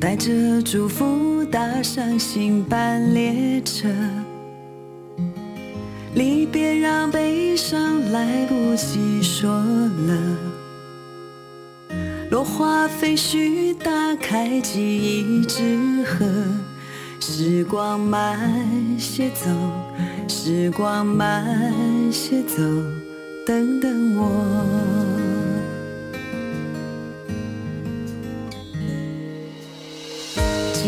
带着祝福搭上新班列车，离别让悲伤来不及说了。落花飞絮打开记忆之盒，时光慢些走，时光慢些走，等等我。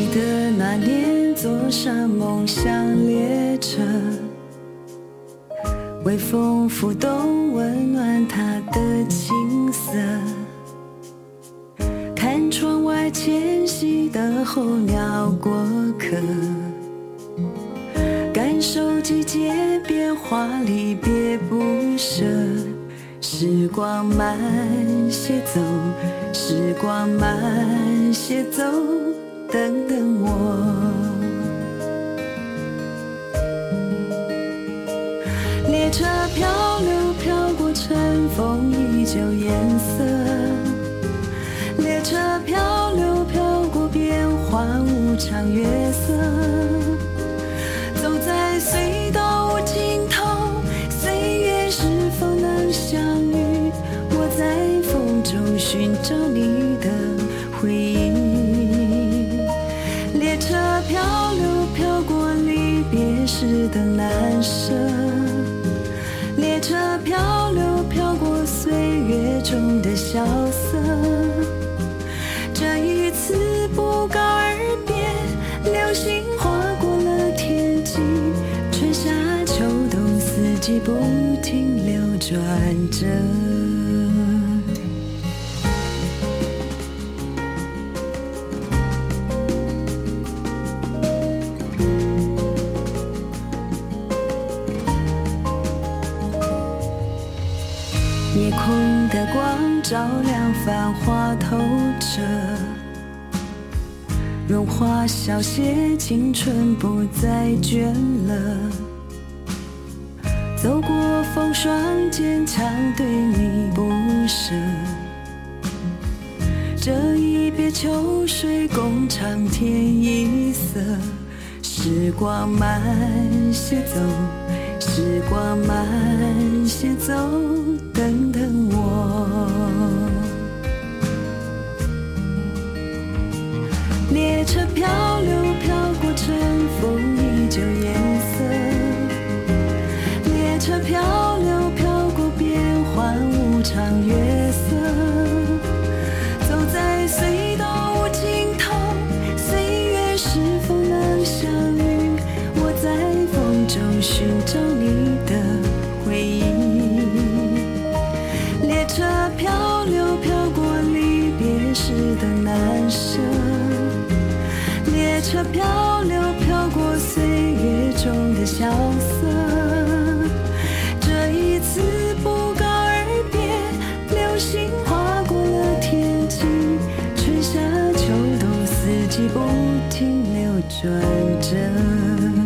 记得那年坐上梦想列车，微风拂动温暖他的青涩，看窗外迁徙的候鸟过客，感受季节变化离别不舍。时光慢些走，时光慢些走，等等我。列车漂流飘过尘封已久颜色，列车漂流飘过变幻无常月色，走在隧道无尽头，岁月是否能相遇？我在风中寻找你的的难舍。列车漂流，飘过岁月中的萧瑟。这一次不告而别，流星划过了天际，春夏秋冬四季不停流转着。照亮繁华透彻，荣华小谢，青春不再倦了。走过风霜，坚强对你不舍。这一别秋水共长天一色，时光慢些走，时光慢些走，列车漂流，飘过春风依旧颜色。列车漂冬四季不停流转着。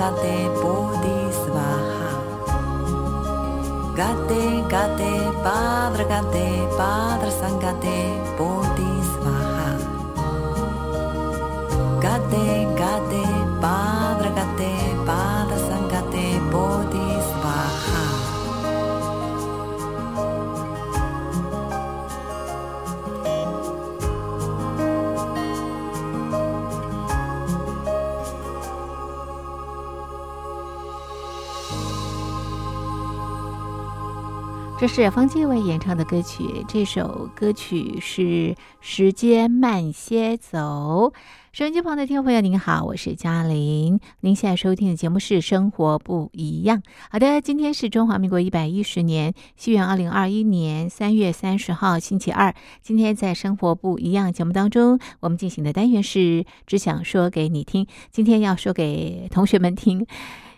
Gate Bodhisvaha. Gate Gate Padre, Gate Bhavra. 这是方介伟演唱的歌曲，这首歌曲是《时间慢些走》。收音机旁的听众朋友，您好，我是嘉玲。您现在收听的节目是《生活不一样》。好的，今天是中华民国一百一十年，西元二零二一年三月三十号，星期二。今天在《生活不一样》节目当中，我们进行的单元是“只想说给你听”。今天要说给同学们听。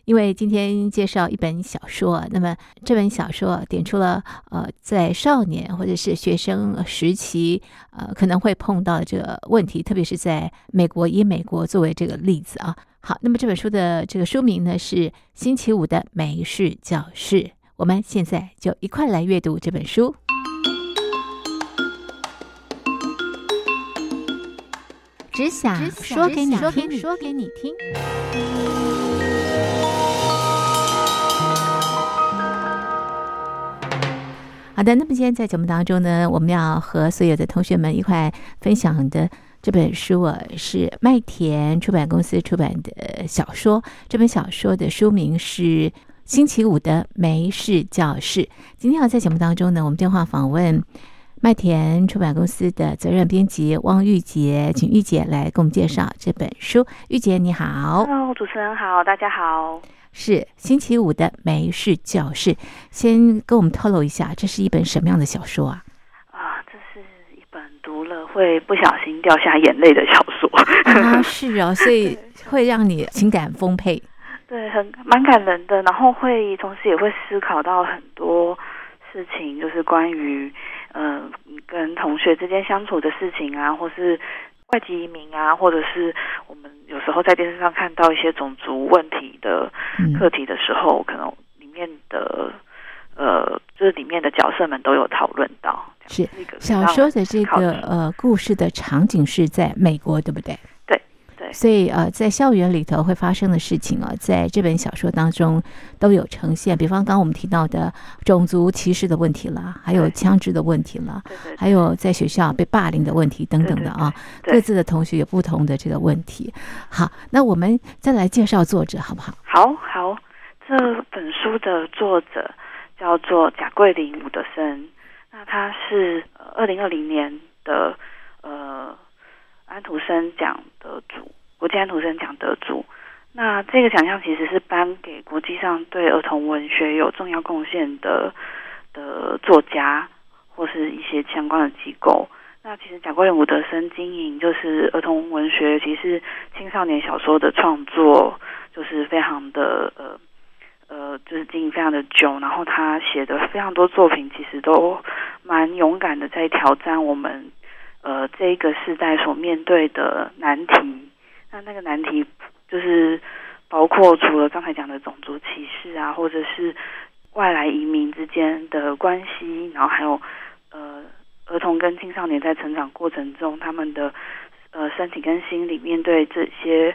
因为今天介绍一本小说，那么这本小说点出了呃，在少年或者是学生时期呃可能会碰到这个问题，特别是在美国，以美国作为这个例子啊。好，那么这本书的这个书名呢是《星期五的美式教室》，我们现在就一块来阅读这本书。只想说给你听，说给你听。好的，那么今天在节目当中呢，我们要和所有的同学们一块分享的这本书啊，是麦田出版公司出版的小说。这本小说的书名是《星期五的梅氏教室》。今天要在节目当中呢，我们电话访问麦田出版公司的责任编辑汪玉洁，请玉洁来给我们介绍这本书。玉洁你好，Hello，主持人好，大家好。是星期五的没事教室，先跟我们透露一下，这是一本什么样的小说啊？啊，这是一本读了会不小心掉下眼泪的小说啊，是哦，所以会让你情感丰沛，对，很蛮感人的，然后会同时也会思考到很多事情，就是关于呃跟同学之间相处的事情啊，或是。外籍移民啊，或者是我们有时候在电视上看到一些种族问题的课题的时候，可能里面的呃，就是里面的角色们都有讨论到。是小说的这个呃故事的场景是在美国，对不对？所以呃，在校园里头会发生的事情啊，在这本小说当中都有呈现。比方刚刚我们提到的种族歧视的问题了，还有枪支的问题了，还有在学校被霸凌的问题等等的啊。各自的同学有不同的这个问题。好，那我们再来介绍作者好不好？好好，这本书的作者叫做贾桂林伍德森，那他是二零二零年的呃。安徒生奖得主，国际安徒生奖得主。那这个奖项其实是颁给国际上对儿童文学有重要贡献的的作家，或是一些相关的机构。那其实贾桂林伍德森经营就是儿童文学，其实青少年小说的创作，就是非常的呃呃，就是经营非常的久。然后他写的非常多作品，其实都蛮勇敢的，在挑战我们。呃，这个时代所面对的难题，那那个难题就是包括除了刚才讲的种族歧视啊，或者是外来移民之间的关系，然后还有呃儿童跟青少年在成长过程中他们的呃身体跟心理面对这些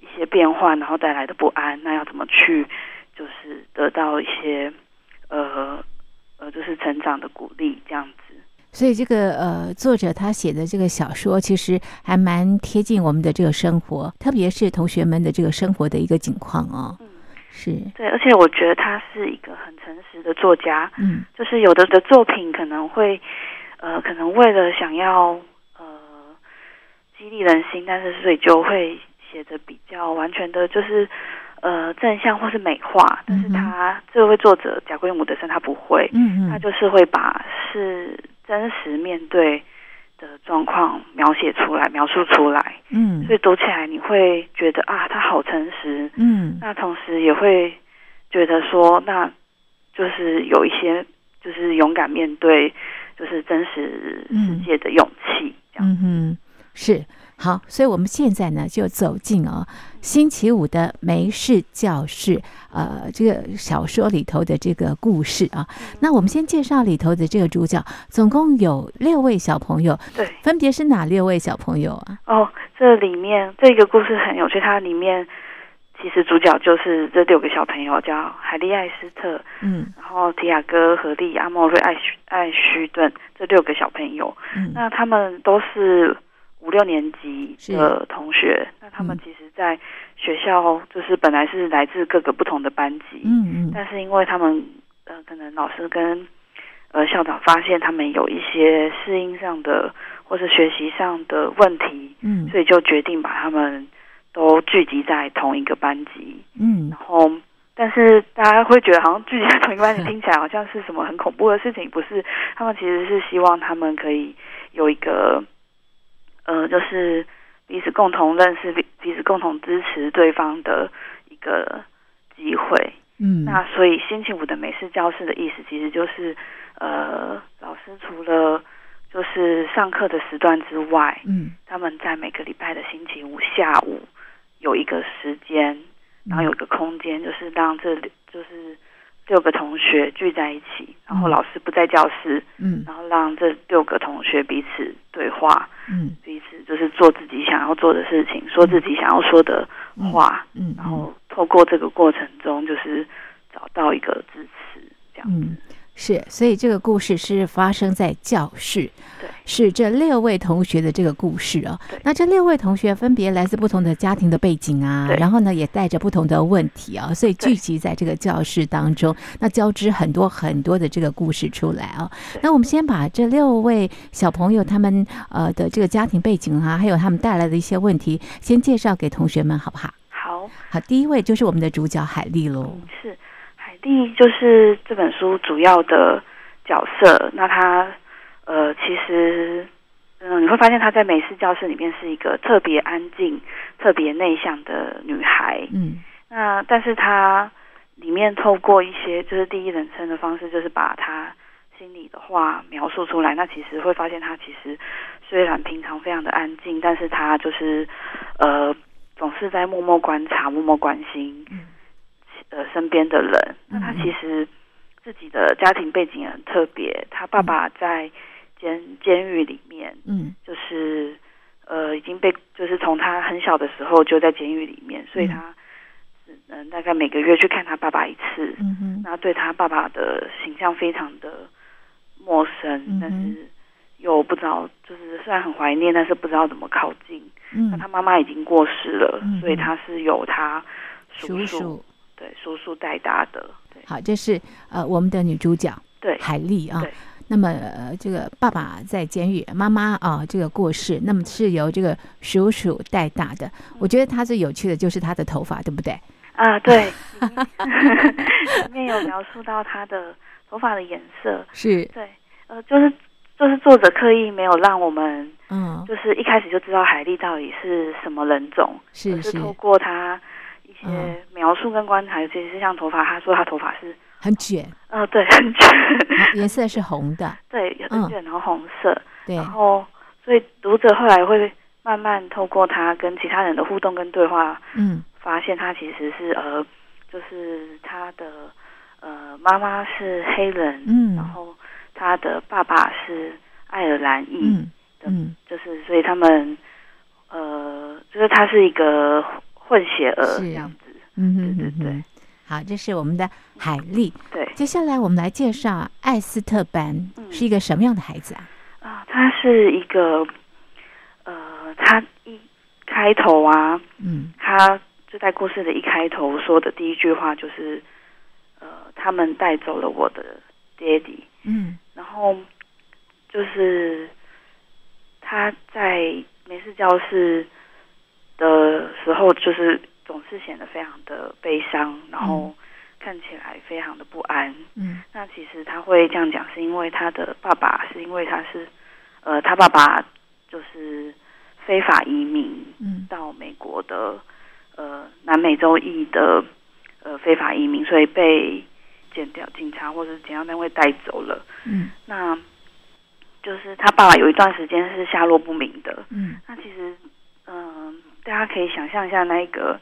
一些变化，然后带来的不安，那要怎么去就是得到一些呃呃就是成长的鼓励这样子。所以这个呃，作者他写的这个小说其实还蛮贴近我们的这个生活，特别是同学们的这个生活的一个景况哦。嗯，是对，而且我觉得他是一个很诚实的作家。嗯，就是有的的作品可能会呃，可能为了想要呃激励人心，但是所以就会写的比较完全的，就是呃正向或是美化。但是他这位作者贾桂姆德森他不会，嗯嗯，他就是会把是。真实面对的状况描写出来，描述出来，嗯，所以读起来你会觉得啊，他好诚实，嗯，那同时也会觉得说，那就是有一些就是勇敢面对，就是真实世界的勇气，这样，嗯是。好，所以我们现在呢就走进哦，星期五的没事教室，呃，这个小说里头的这个故事啊。那我们先介绍里头的这个主角，总共有六位小朋友，对，分别是哪六位小朋友啊？哦，这里面这个故事很有趣，它里面其实主角就是这六个小朋友，叫海利艾斯特，嗯，然后提亚哥、何利、阿莫瑞、艾须、艾须顿这六个小朋友，嗯，那他们都是。五六年级的同学，那他们其实，在学校就是本来是来自各个不同的班级，嗯嗯，但是因为他们呃，可能老师跟呃校长发现他们有一些适应上的或是学习上的问题，嗯，所以就决定把他们都聚集在同一个班级，嗯，然后但是大家会觉得好像聚集在同一个班级 听起来好像是什么很恐怖的事情，不是？他们其实是希望他们可以有一个。呃，就是彼此共同认识、彼彼此共同支持对方的一个机会。嗯，那所以星期五的美式教室的意思，其实就是呃，老师除了就是上课的时段之外，嗯，他们在每个礼拜的星期五下午有一个时间，然后有一个空间，就是让这就是六个同学聚在一起，然后嗯。老师不在教室，嗯。然后让这六个同学彼此对话，嗯。彼此就是做自己想要做的事情，说自己想要说的话，嗯，然后透过这个过程中，就是找到一个支持，这样。嗯，是，所以这个故事是发生在教室，对是这六位同学的这个故事哦。那这六位同学分别来自不同的家庭的背景啊，然后呢也带着不同的问题啊，所以聚集在这个教室当中，那交织很多很多的这个故事出来啊。那我们先把这六位小朋友他们呃的这个家庭背景啊，还有他们带来的一些问题，先介绍给同学们好不好？好，好，第一位就是我们的主角海丽喽。嗯，是海蒂，就是这本书主要的角色。那她呃，其实嗯，你会发现她在美式教室里面是一个特别安静、特别内向的女孩。嗯那但是她里面透过一些就是第一人称的方式，就是把她心里的话描述出来。那其实会发现她其实虽然平常非常的安静，但是她就是呃总是在默默观察、默默关心嗯呃身边的人。那她嗯。嗯其实自己的家庭背景也很特别，他爸爸在监监狱里面，嗯。就是呃已经被就是从他很小的时候就在监狱里面，所以嗯。他只能大概每个月去看他爸爸一次，嗯哼。那对他爸爸的形象非常的陌生，嗯但是又不知道，就是虽然很怀念，但是不知道怎么靠近。那嗯他妈妈已经过世了，嗯所以他是有他叔叔叔。对叔叔带大的，对。好，这是呃我们的女主角对。海丽啊对。那么、呃、这个爸爸在监狱，妈妈啊、这个过世，那么是由这个叔叔带大的。我觉得他最有趣的就是他的头发，对不对？啊，对，里面有描述到他的头发的颜色，是，对，呃，就是就是作者刻意没有让我们嗯，就是一开始就知道海莉到底是什么人种，是是而是透过他一嗯些描述跟观察，尤其是像头发，他说他头发是很卷，呃对很卷，颜色是红的，对嗯很卷，然后红色，对。然，后所以读者后来会慢慢透过他跟其他人的互动跟对话，嗯。发现他其实是呃就是他的呃妈妈是黑人，嗯。然后他的爸爸是爱尔兰裔。嗯。嗯。就是所以他们呃，就是他是一个混血儿是。这样子，嗯哼对对哼。哼。好，这是我们的海丽。对。接下来我们来介绍艾斯特班嗯。是一个什么样的孩子啊？啊，他是一个呃，他一开头啊，嗯。他就在故事的一开头说的第一句话就是呃，他们带走了我的爹地，嗯。然后就是他在美式教室的时候，就是总是显得非常的悲伤，然后看起来非常的不安。嗯那其实他会这样讲，是因为他的爸爸，是因为他是呃，他爸爸就是非法移民嗯到美国的呃南美洲裔的呃非法移民，所以被检调警察或者是检调单位带走了。嗯那就是他爸爸有一段时间是下落不明的。嗯那其实，嗯、大家可以想象一下那一个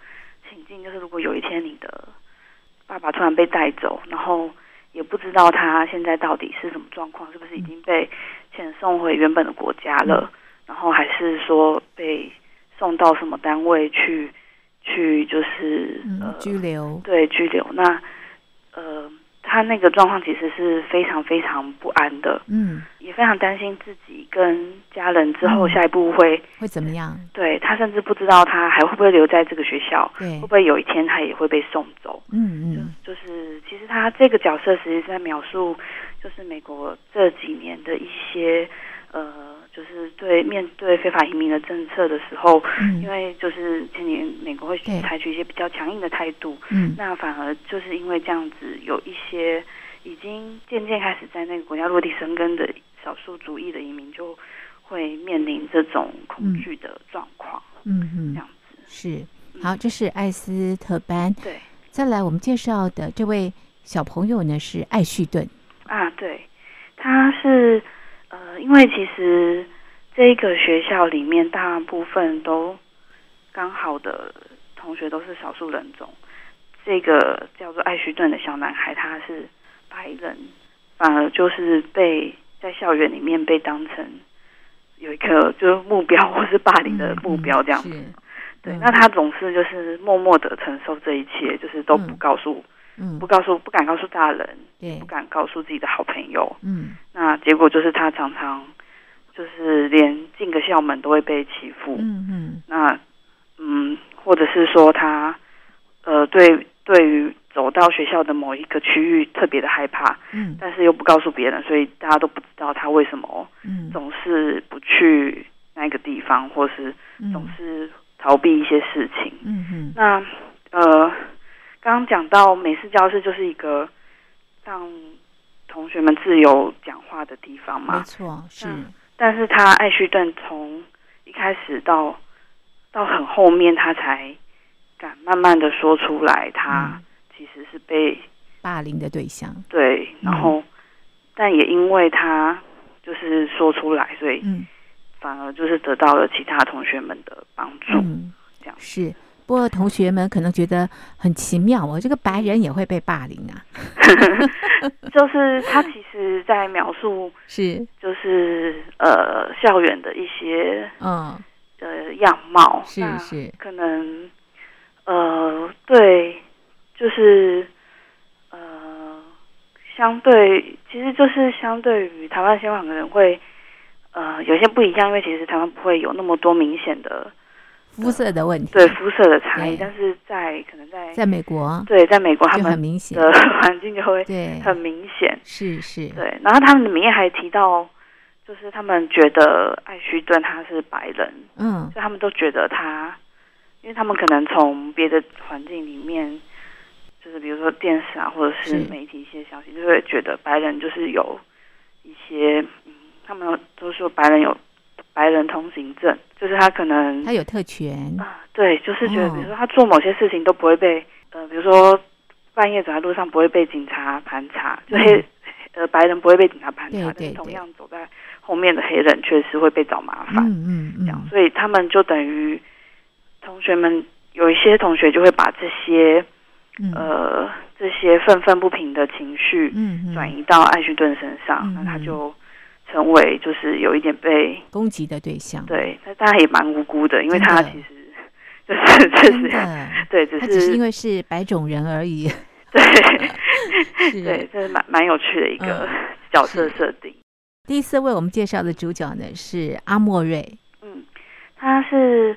情境，就是如果有一天你的爸爸突然被带走，然后也不知道他现在到底是什么状况，是不是已经被遣送回原本的国家了，然后还是说被送到什么单位去去就是、嗯呃拘留。对拘留？那呃，他那个状况其实是非常非常不安的。嗯，也非常担心自己跟家人之后嗯下一步会，会怎么样？对他甚至不知道他还会不会留在这个学校，对会不，会有一天他也会被送走。嗯嗯就是其实他这个角色实际是在描述，就是美国这几年的一些呃，就是对面对非法移民的政策的时候，因嗯为就是今年美国会采取一些比较强硬的态度，嗯那反而就是因为这样子，有一些已经渐渐开始在那个国家落地生根的少数族裔的移民，就会面临这种恐惧的状况。嗯嗯这样，子，是。好，这是艾斯特班。对再来，我们介绍的这位小朋友呢是艾旭顿。啊，对，他是呃，因为其实这个学校里面大部分都刚好的同学都是少数人种，这个叫做艾希顿的小男孩他是白人，反而就是被在校园里面被当成有一个就是目标或是霸凌的目标这样子。对，嗯那他总是就是默默的承受这一切，就是都不嗯告诉、嗯不告诉不敢告诉大人，对。不敢告诉自己的好朋友。嗯。那结果就是他常常就是连进个校门都会被欺负。嗯嗯。那嗯，或者是说他呃对对于走到学校的某一个区域特别的害怕，嗯。但是又不告诉别人，所以大家都不知道他为什么嗯。总是不去那个地方，或是嗯。总是逃避一些事情。嗯嗯。那呃，刚刚讲到美式教室就是一个让同学们自由讲话的地方嘛。没，错是。嗯但是他艾希顿从一开始到到很后面，他才敢慢慢的说出来，他嗯。其实是被霸凌的对象。对，然后、但也因为他就是说出来，所以嗯。反而就是得到了其他同学们的帮助。嗯。这样。是。不过同学们可能觉得很奇妙哦，这个白人也会被霸凌啊？就是他其实，在描述是，就是呃校园的一些嗯，的样貌，是是。可能呃对，就是呃相对，其实就是相对于台湾、香港的人会呃有些不一样，因为其实台湾不会有那么多明显的肤色的问题，对肤色的差异，但是在可能在在美国。对在美国他们很明显，的 环境就会对，很明显。是是，对，然后他们里面还提到，就是他们觉得艾希顿他是白人，嗯。所以他们都觉得他，因为他们可能从别的环境里面，就是比如说电视啊，或者是是。媒体一些消息，就会觉得白人就是有一些，嗯，他们都说白人有白人通行证，就是他可能他有特权，啊，对，就是觉得，哦。比如说他做某些事情都不会被，呃，比如说半夜走在路上不会被警察盘查，就黑、呃白人不会被警察盘查，嗯对对但是同样走在后面的黑人确实会被找麻烦，嗯嗯这样，嗯，所以他们就等于同学们有一些同学就会把这些、嗯。呃这些愤愤不平的情绪嗯嗯。转移到艾希顿身上，嗯那他嗯就成为就是有一点被攻击的对象，，对，但他也蛮无辜的，因为他其实 就是确真实，对，只是因是为是白种人而已，对。是。对，这是蛮蛮有趣的一个嗯角色是设定。第一次为我们介绍的主角呢是阿莫瑞，嗯，他是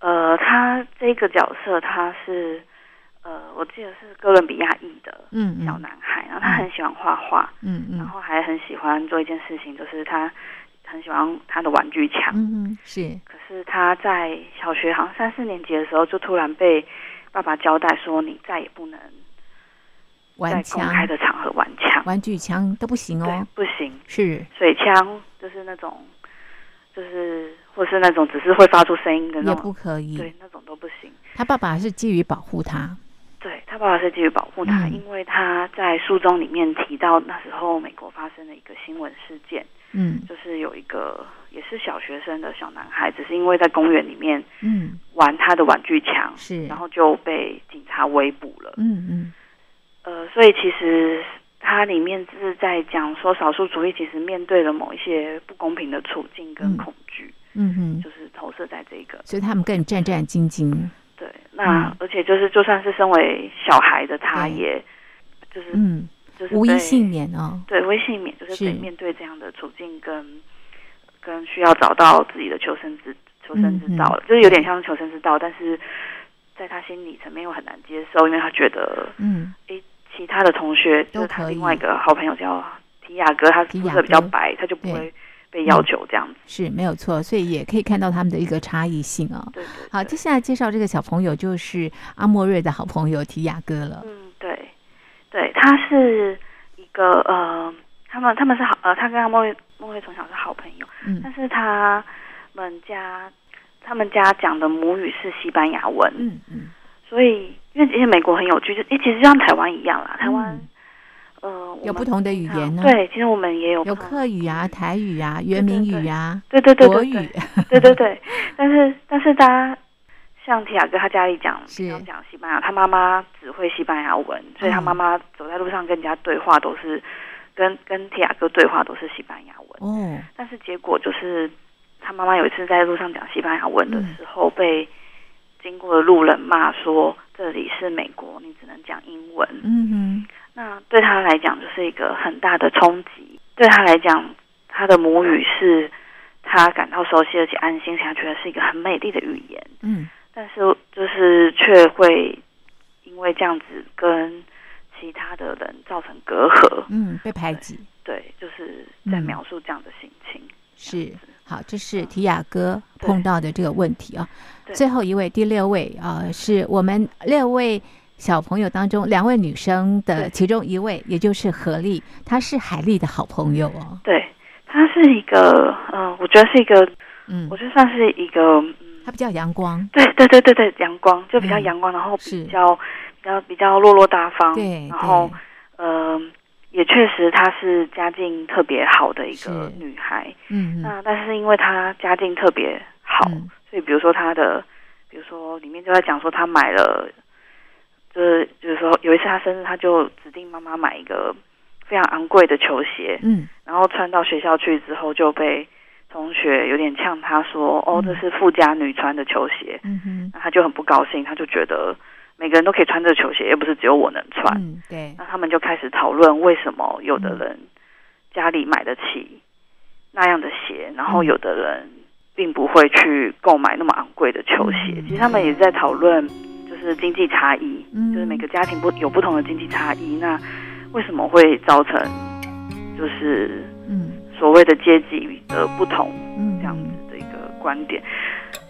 呃，他这个角色他是呃，我记得是哥伦比亚裔的小男孩，然后他很喜欢画画，嗯嗯然后还很喜欢做一件事情，就是他很喜欢他的玩具枪。嗯嗯是，可是他在小学好像三四年级的时候，就突然被爸爸交代说，你再也不能在公玩枪、开的场合玩枪，玩具枪都不行对哦，，不行。是，水枪就是那种，就是或是那种只是会发出声音的那种也，不可以。对，那种都不行。他爸爸是基于保护他，对他爸爸是基于保护他，嗯。因为他在书中里面提到那时候美国发生的一个新闻事件，嗯。就是有一个也是小学生的小男孩，只是因为在公园里面嗯。玩他的玩具枪，是，然后就被警察围捕了。嗯嗯。呃，所以其实它里面是在讲说，少数族裔其实面对了某一些不公平的处境跟嗯。恐惧，嗯嗯，就是投射在这个所以他们更战战兢兢。对。那、嗯。而且就是就算是身为小孩的他，也就是、嗯，就是被无一幸免哦。对，微幸免就是是。得面对这样的处境跟跟需要找到自己的求生之求生之道了，嗯。就是有点像求生之道，但是在他心理层面又很难接受，因为他觉得嗯。其他的同学就是他另外一个好朋友叫提亚哥，他肤色比较白，他就不会被要求这样子。是没有错，所以也可以看到他们的一个差异性哦。对对好，接下来介绍这个小朋友就是阿莫瑞的好朋友提亚哥了。嗯，对，对，他是一个呃，他们他们是好呃，他跟阿莫瑞莫瑞从小是好朋友，嗯但是他们家他们家讲的母语是西班牙文，嗯嗯所以因为因为美国很有趣，就诶其实就像台湾一样啦，台湾、嗯呃有不同的语言呢？对，其实我们也有有客语啊、台语啊、原名语啊、对对对对国语对。对对对，但是但是大家像提亚哥他家里讲讲西班牙，他妈妈只会西班牙文，所以他嗯。妈妈走在路上跟人家对话都是跟跟提亚哥对话都是西班牙文。哦，但是结果就是，他妈妈有一次在路上讲西班牙文的时候，被经过的路人骂说这里是美国，你只能讲英文。嗯哼，那对他来讲就是一个很大的冲击。对他来讲，他的母语是他感到熟悉而且安心，他觉得是一个很美丽的语言。嗯但是就是却会因为这样子跟其他的人造成隔阂。嗯，被排挤对，就是在嗯描述这样的心情。是好，这是提亚哥碰到的这个问题啊。最后一位，第六位啊、是我们六位小朋友当中两位女生的其中一位，也就是何丽，她是海丽的好朋友哦。对，她是一个，嗯、我觉得是一个，嗯。我，觉得算是一个，嗯，她比较阳光，对对对对对，阳光就比较嗯。阳光，然后比较比较比较落落大方，对，然后嗯呃，也确实她是家境特别好的一个女孩。嗯嗯。那但是因为她家境特别好，嗯。所以比如说她的，比如说里面就在讲说她买了，就是就是说有一次他生日，他就指定妈妈买一个非常昂贵的球鞋，嗯。然后穿到学校去之后就被同学有点呛他说：“哦，嗯这是富家女穿的球鞋。嗯哼，那他就很不高兴，他就觉得每个人都可以穿这个球鞋，又不是只有我能穿。嗯对，那他们就开始讨论为什么有的人家里买得起那样的鞋，然后嗯。有的人并不会去购买那么昂贵的球鞋。嗯。其实他们也在讨论，就是经济差异，嗯。就是每个家庭不有不同的经济差异，那为什么会造成就是嗯。所谓的阶级的不同嗯。这样子的一个观点？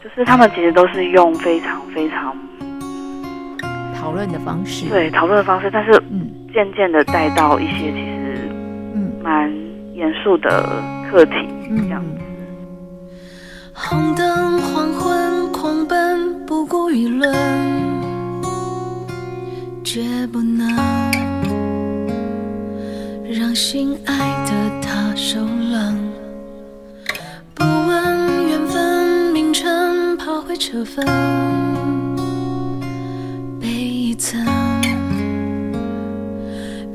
就是他们其实都是用非常非常讨论的方式，，对讨论的方式，但是嗯。渐渐的带到一些其实嗯。蛮严肃的课题，嗯这样子。红灯黄昏，狂奔不顾舆论，绝不能让心爱的他受冷。不问缘分名称，抛回车粉，被一层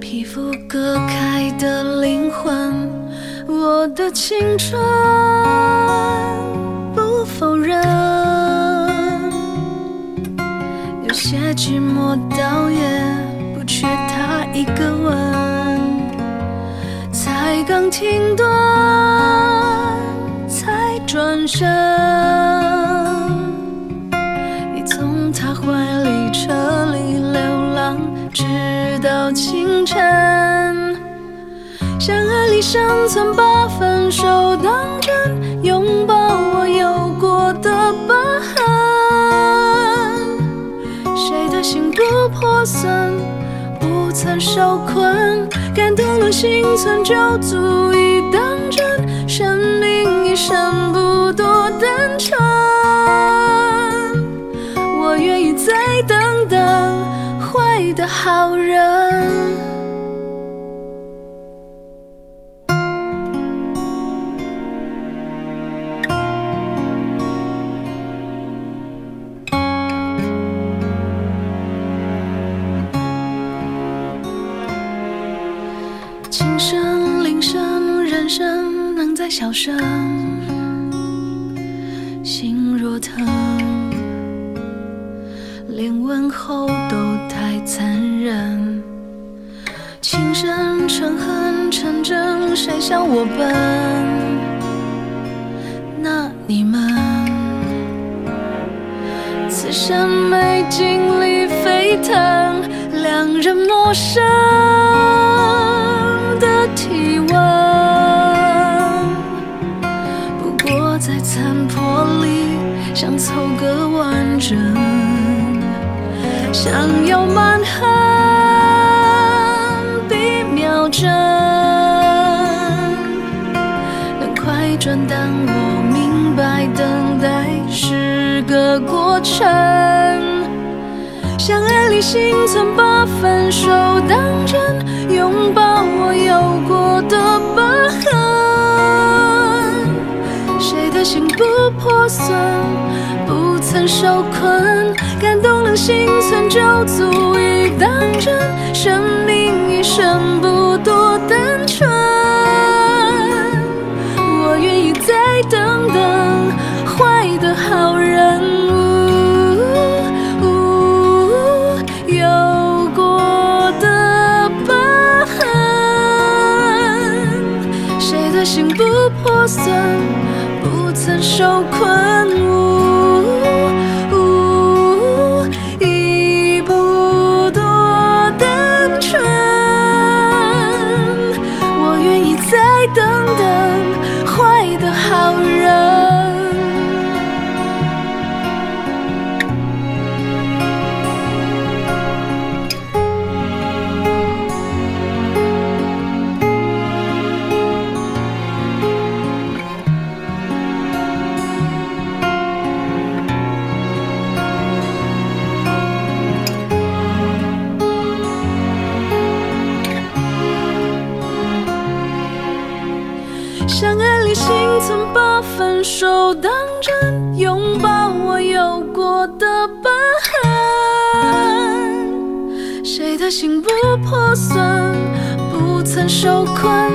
皮肤割开的灵魂，我的青春寂寞倒也不缺他一个吻，才刚停顿，才转身，你从他怀里撤离流浪，直到清晨。相爱里生存，把分手当真，拥抱我有破损，不曾受困，感动了心存就足以当真。生命一生不多单纯，我愿意再等等坏的好人。心若疼，连问候都太残忍。情深成恨成真，谁笑我笨？那你们此生没经历沸腾，两人陌生凑个完整，想要满痕比秒针。能快转，但我明白等待是个过程。相爱里心存，把分手当真，拥抱我有过的疤痕。谁的心不破损，曾受困，感动了心存就足以当真。生命一生不多单纯，我愿意再等等坏的好人。呜有过的疤痕，谁的心不破损，不曾受困。不算，不曾受困，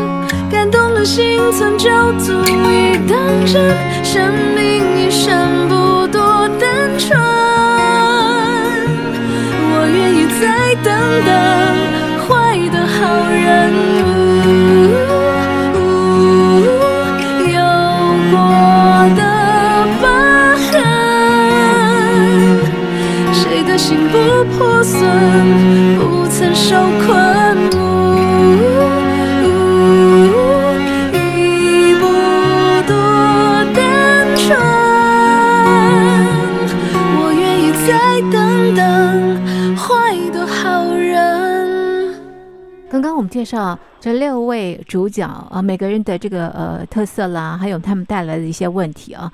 感动了心存就足以当真。生命一生不多单纯，这六位主角啊，每个人的这个呃特色啦，还有他们带来的一些问题啊。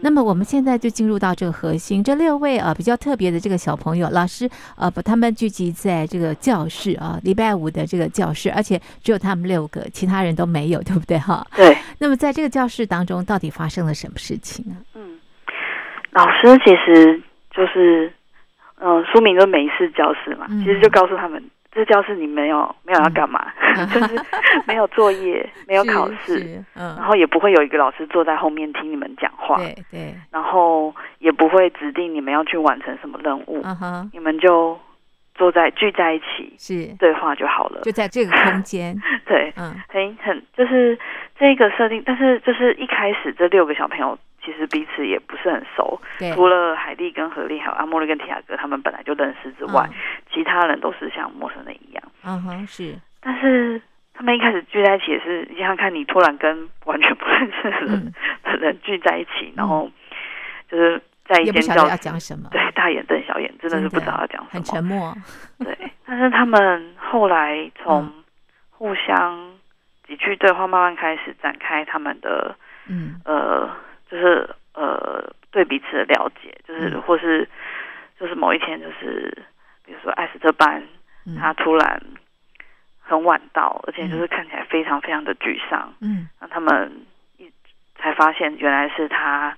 那么我们现在就进入到这个核心，这六位啊比较特别的这个小朋友，老师呃把他们聚集在这个教室啊，礼拜五的这个教室，而且只有他们六个，其他人都没有，对不对哈？对，那么在这个教室当中，到底发生了什么事情呢？嗯，老师其实就是，嗯、书名就美式教室嘛，嗯其实就告诉他们，这教室你没有没有要干嘛，就是没有作业，没有考试，嗯。然，后也不会有一个老师坐在后面听你们讲话，对对，然后也不会指定你们要去完成什么任务，你们就坐在聚在一起是。对话就好了。就在这个空间，对，嗯。很很就是这个设定，但是就是一开始这六个小朋友其实彼此也不是很熟，除了海蒂跟何丽还有阿莫瑞跟提亚哥他们本来就认识之外，其他人都是像陌生人一样。嗯哼是，但是他们一开始聚在一起也是，你想想看，你突然跟完全不认识的人、嗯，人聚在一起，然后就是在一间教室，讲什么，对，大眼瞪小眼，真的是不知道要讲什么。很沉默，对，但是他们后来从嗯。互相几句对话，慢慢开始展开他们的嗯。呃，就是呃对彼此的了解，就是嗯。或是就是某一天，就是比如说艾斯特班，嗯，他突然很晚到，而且就是看起来非常非常的沮丧，嗯。那他们一才发现原来是他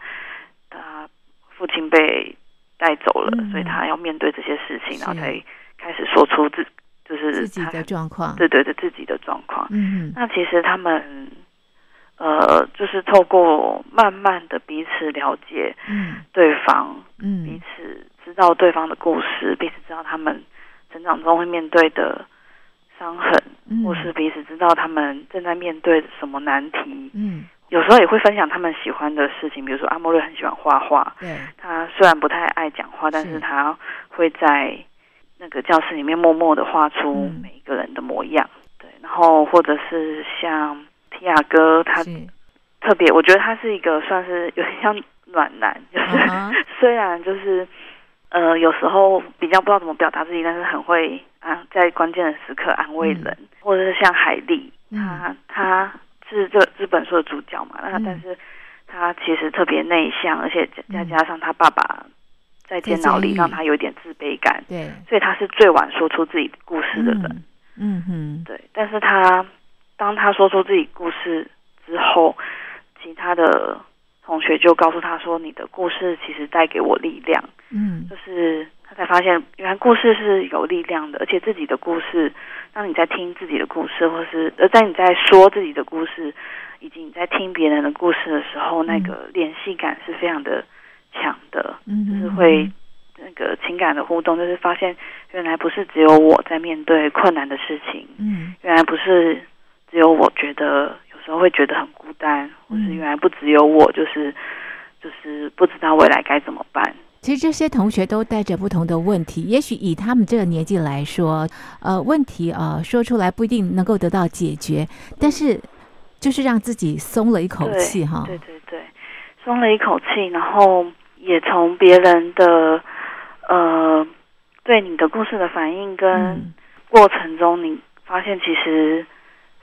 他父亲被带走了，嗯。所以他要面对这些事情，然后才开始说出自就是自己他的状况，对对对自己的状况。嗯嗯。那其实他们呃，就是透过慢慢的彼此了解嗯。对方，嗯。彼嗯此知道对方的故事，彼此知道他们成长中会面对的伤痕，嗯，或是彼此知道他们正在面对什么难题。嗯。有时候也会分享他们喜欢的事情，比如说阿莫瑞很喜欢画画，对，他虽然不太爱讲话，但是是。他会在那个教室里面默默的画出嗯。每一个人的模样。对，然后或者是像提亚哥，他特别，我觉得他是一个算是有点像暖男，就是、虽然就是呃有时候比较不知道怎么表达自己，但是很会啊在关键的时刻安慰人，或者是像海莉，嗯。他他是这这本书的主角嘛，那嗯。但是他其实特别内向，而且再嗯。加上他爸爸在电脑里让他有点自卑感，对。所以他是最晚说出自己故事的人。嗯。嗯哼。对，但是他当他说出自己故事之后，其他的同同学就告诉他说：“你的故事其实带给我力量。”嗯。就是他才发现，原来故事是有力量的，而且自己的故事，当你在听自己的故事，或是呃，在你在说自己的故事，以及你在听别人的故事的时候，那个联系感是非常的强的，嗯，就是会那个情感的互动，就是发现原来不是只有我在面对困难的事情，嗯。原来不是只有我觉得有时候会觉得很孤单，或是嗯原来不只有我，就是就是不知道未来该怎么办。其实这些同学都带着不同的问题，也许以他们这个年纪来说，呃，问题呃说出来不一定能够得到解决，但是就是让自己松了一口气哈。对对对，松了一口气，然后也从别人的呃对你的故事的反应跟嗯过程中，你发现其实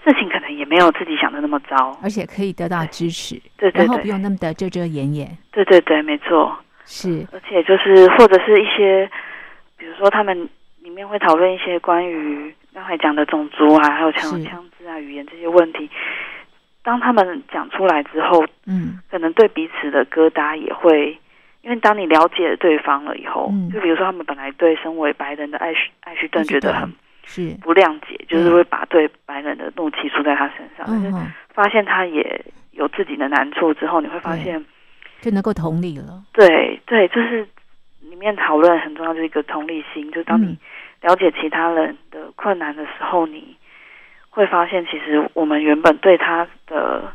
事情可能也没有自己想的那么糟。而且可以得到支持，对对对然后不用那么的遮遮掩掩。对对对，没错。是，而且就是或者是一些，比如说他们里面会讨论一些关于刚才讲的种族啊，还有枪枪支啊、语言这些问题。当他们讲出来之后，嗯可能对彼此的疙瘩也会，因为当你了解对方了以后，嗯就比如说他们本来对身为白人的艾许艾许顿觉得很是，不谅解，就是会把对白人的怒气出在他身上。但是嗯，发现他也有自己的难处之后，你会发现，就能够同理了。对对，就是里面讨论很重要，就是一个同理心，就是当你嗯了解其他人的困难的时候，你会发现其实我们原本对他的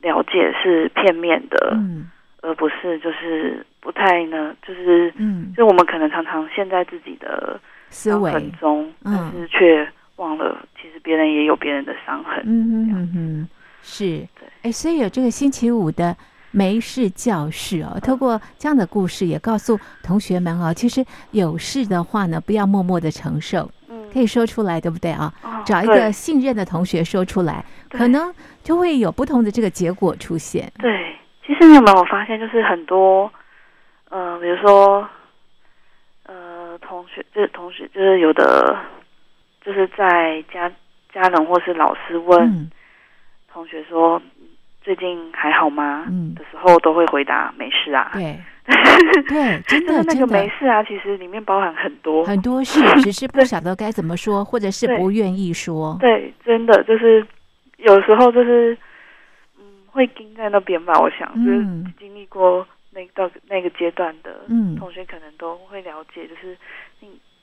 了解是片面的。嗯而不是就是不太呢，就是嗯，就我们可能常常陷在自己的思维，痕中，嗯但是却忘了其实别人也有别人的伤痕。嗯哼哼哼，是对，哎，所以有这个星期五的没事教室哦，透过这样的故事，也告诉同学们哦，其实有事的话呢，不要默默的承受，嗯可以说出来，对不对啊？哦找一个信任的同学说出来，对可能就会有不同的这个结果出现。对，其实你有没有发现，就是很多呃，比如说呃，同学就是同学，就是有的就是在家家人或是老师问嗯同学说。最近还好吗？嗯的时候都会回答没事啊。对 对，真就是那个没事啊，其实里面包含很多。很多事，只是不晓得该怎么说，或者是不愿意说。对，真的就是有时候就是嗯，会盯在那边吧。我想，就是嗯经历过那到那个阶段的嗯同学，可能都会了解，就是你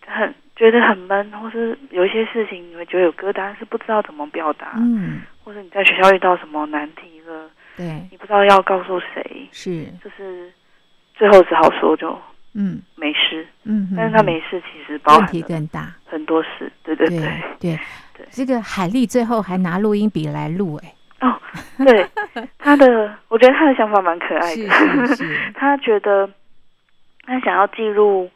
很觉得很闷，或是有一些事情你会觉得有疙瘩，是不知道怎么表达，嗯，或者你在学校遇到什么难题了，对，你不知道要告诉谁，是，就是最后只好说就嗯没事。嗯，但是他没事，其实包问题更大。很多事。对对对对。对对这个海丽最后还拿录音笔来录，哎，哦，对，他的，我觉得他的想法蛮可爱是的。是是，他觉得他想要记录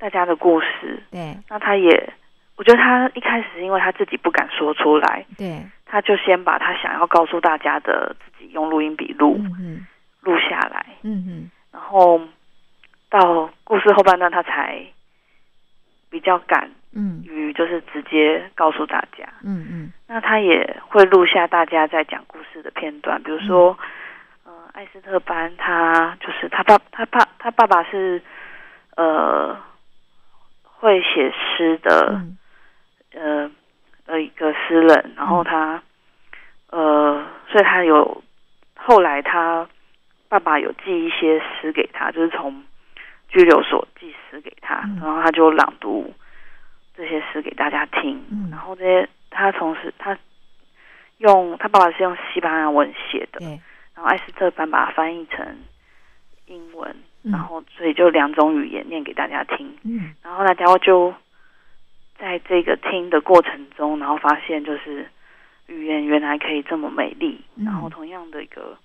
大家的故事，对。那他也，我觉得他一开始是因为他自己不敢说出来，对，他就先把他想要告诉大家的自己用录音笔录嗯录下来，嗯嗯，然后到故事后半段他才比较敢嗯。于就是直接告诉大家。嗯嗯。那他也会录下大家在讲故事的片段，比如说，呃，艾斯特班他就是他爸，他爸他爸爸是呃会写诗的，嗯。呃呃一个诗人，然后他呃，所以他有后来他爸爸有寄一些诗给他，就是从拘留所寄诗给他，嗯。然后他就朗读这些诗给大家听，嗯。然后这些他同时他用他爸爸是用西班牙文写的，对，然后艾斯特班把它翻译成英文，嗯然后所以就两种语言念给大家听，嗯。然后大家就在这个听的过程中，然后发现就是语言原来可以这么美丽，嗯。然后同样的一个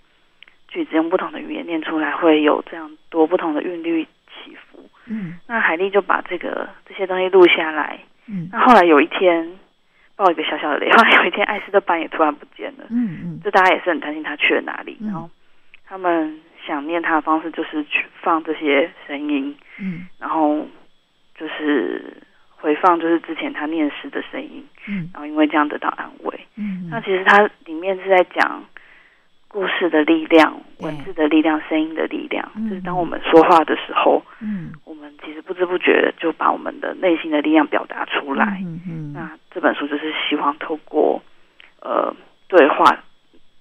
句子用不同的语言念出来，会有这样多不同的韵律起伏。嗯。那海丽就把这个这些东西录下来。嗯。那后来有一天，爆一个小小的雷，后来有一天艾斯特班也突然不见了，嗯嗯。就大家也是很担心他去了哪里，嗯。然后他们想念他的方式就是去放这些声音，嗯。然后就是回放就是之前他念诗的声音，嗯。然后因为这样得到安慰。嗯。那其实它里面是在讲故事的力量、文字的力量、声音的力量，嗯。就是当我们说话的时候，嗯，我们其实不知不觉的就把我们的内心的力量表达出来。嗯嗯那这本书就是希望透过呃对话，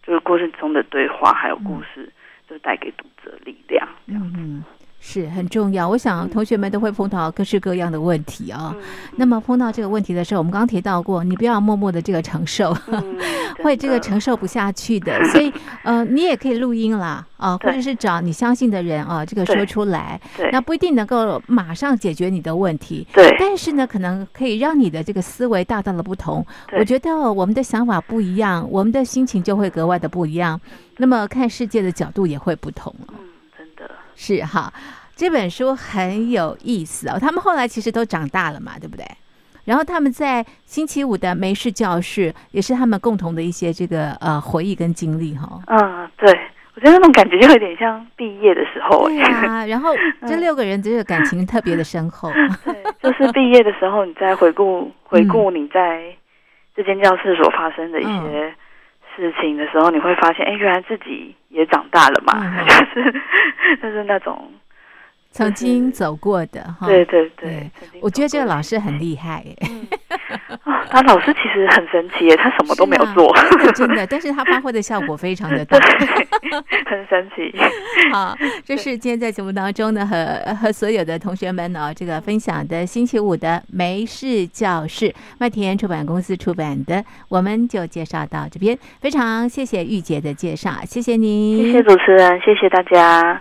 就是故事中的对话，还有故事，带给读者力量。这样嗯嗯，是很重要。我想嗯同学们都会碰到各式各样的问题啊、嗯那么碰到这个问题的时候，我们刚刚提到过，你不要默默的这个承受，嗯会这个承受不下去的。所以呃，你也可以录音啦啊，或者是找你相信的人啊，这个说出来。对那不一定能够马上解决你的问题，对但是呢，可能可以让你的这个思维大大的不同。我觉得我们的想法不一样，我们的心情就会格外的不一样，那么看世界的角度也会不同了。是哈，这本书很有意思哦。他们后来其实都长大了嘛，对不对？然后他们在星期五的没事教室，也是他们共同的一些这个呃回忆跟经历哈。嗯，对，我觉得那种感觉就有点像毕业的时候，对啊、然后这嗯 六个人这个感情特别的深厚。对，就是毕业的时候，你在回顾回顾你在这间教室所发生的一嗯些事情的时候，你会发现，哎，原来自己也长大了嘛，嗯。就是就是那种，曾经走过的 哈。对对对我觉得这个老师很厉害耶，啊，他老师其实很神奇耶，他什么都没有做，啊真的，但是他发挥的效果非常的大。很神奇。好，这是今天在节目当中呢，和和所有的同学们呢，这个分享的星期五的没事教室，麦田出版公司出版的，我们就介绍到这边。非常谢谢玉姐的介绍，谢谢您，谢谢主持人，谢谢大家。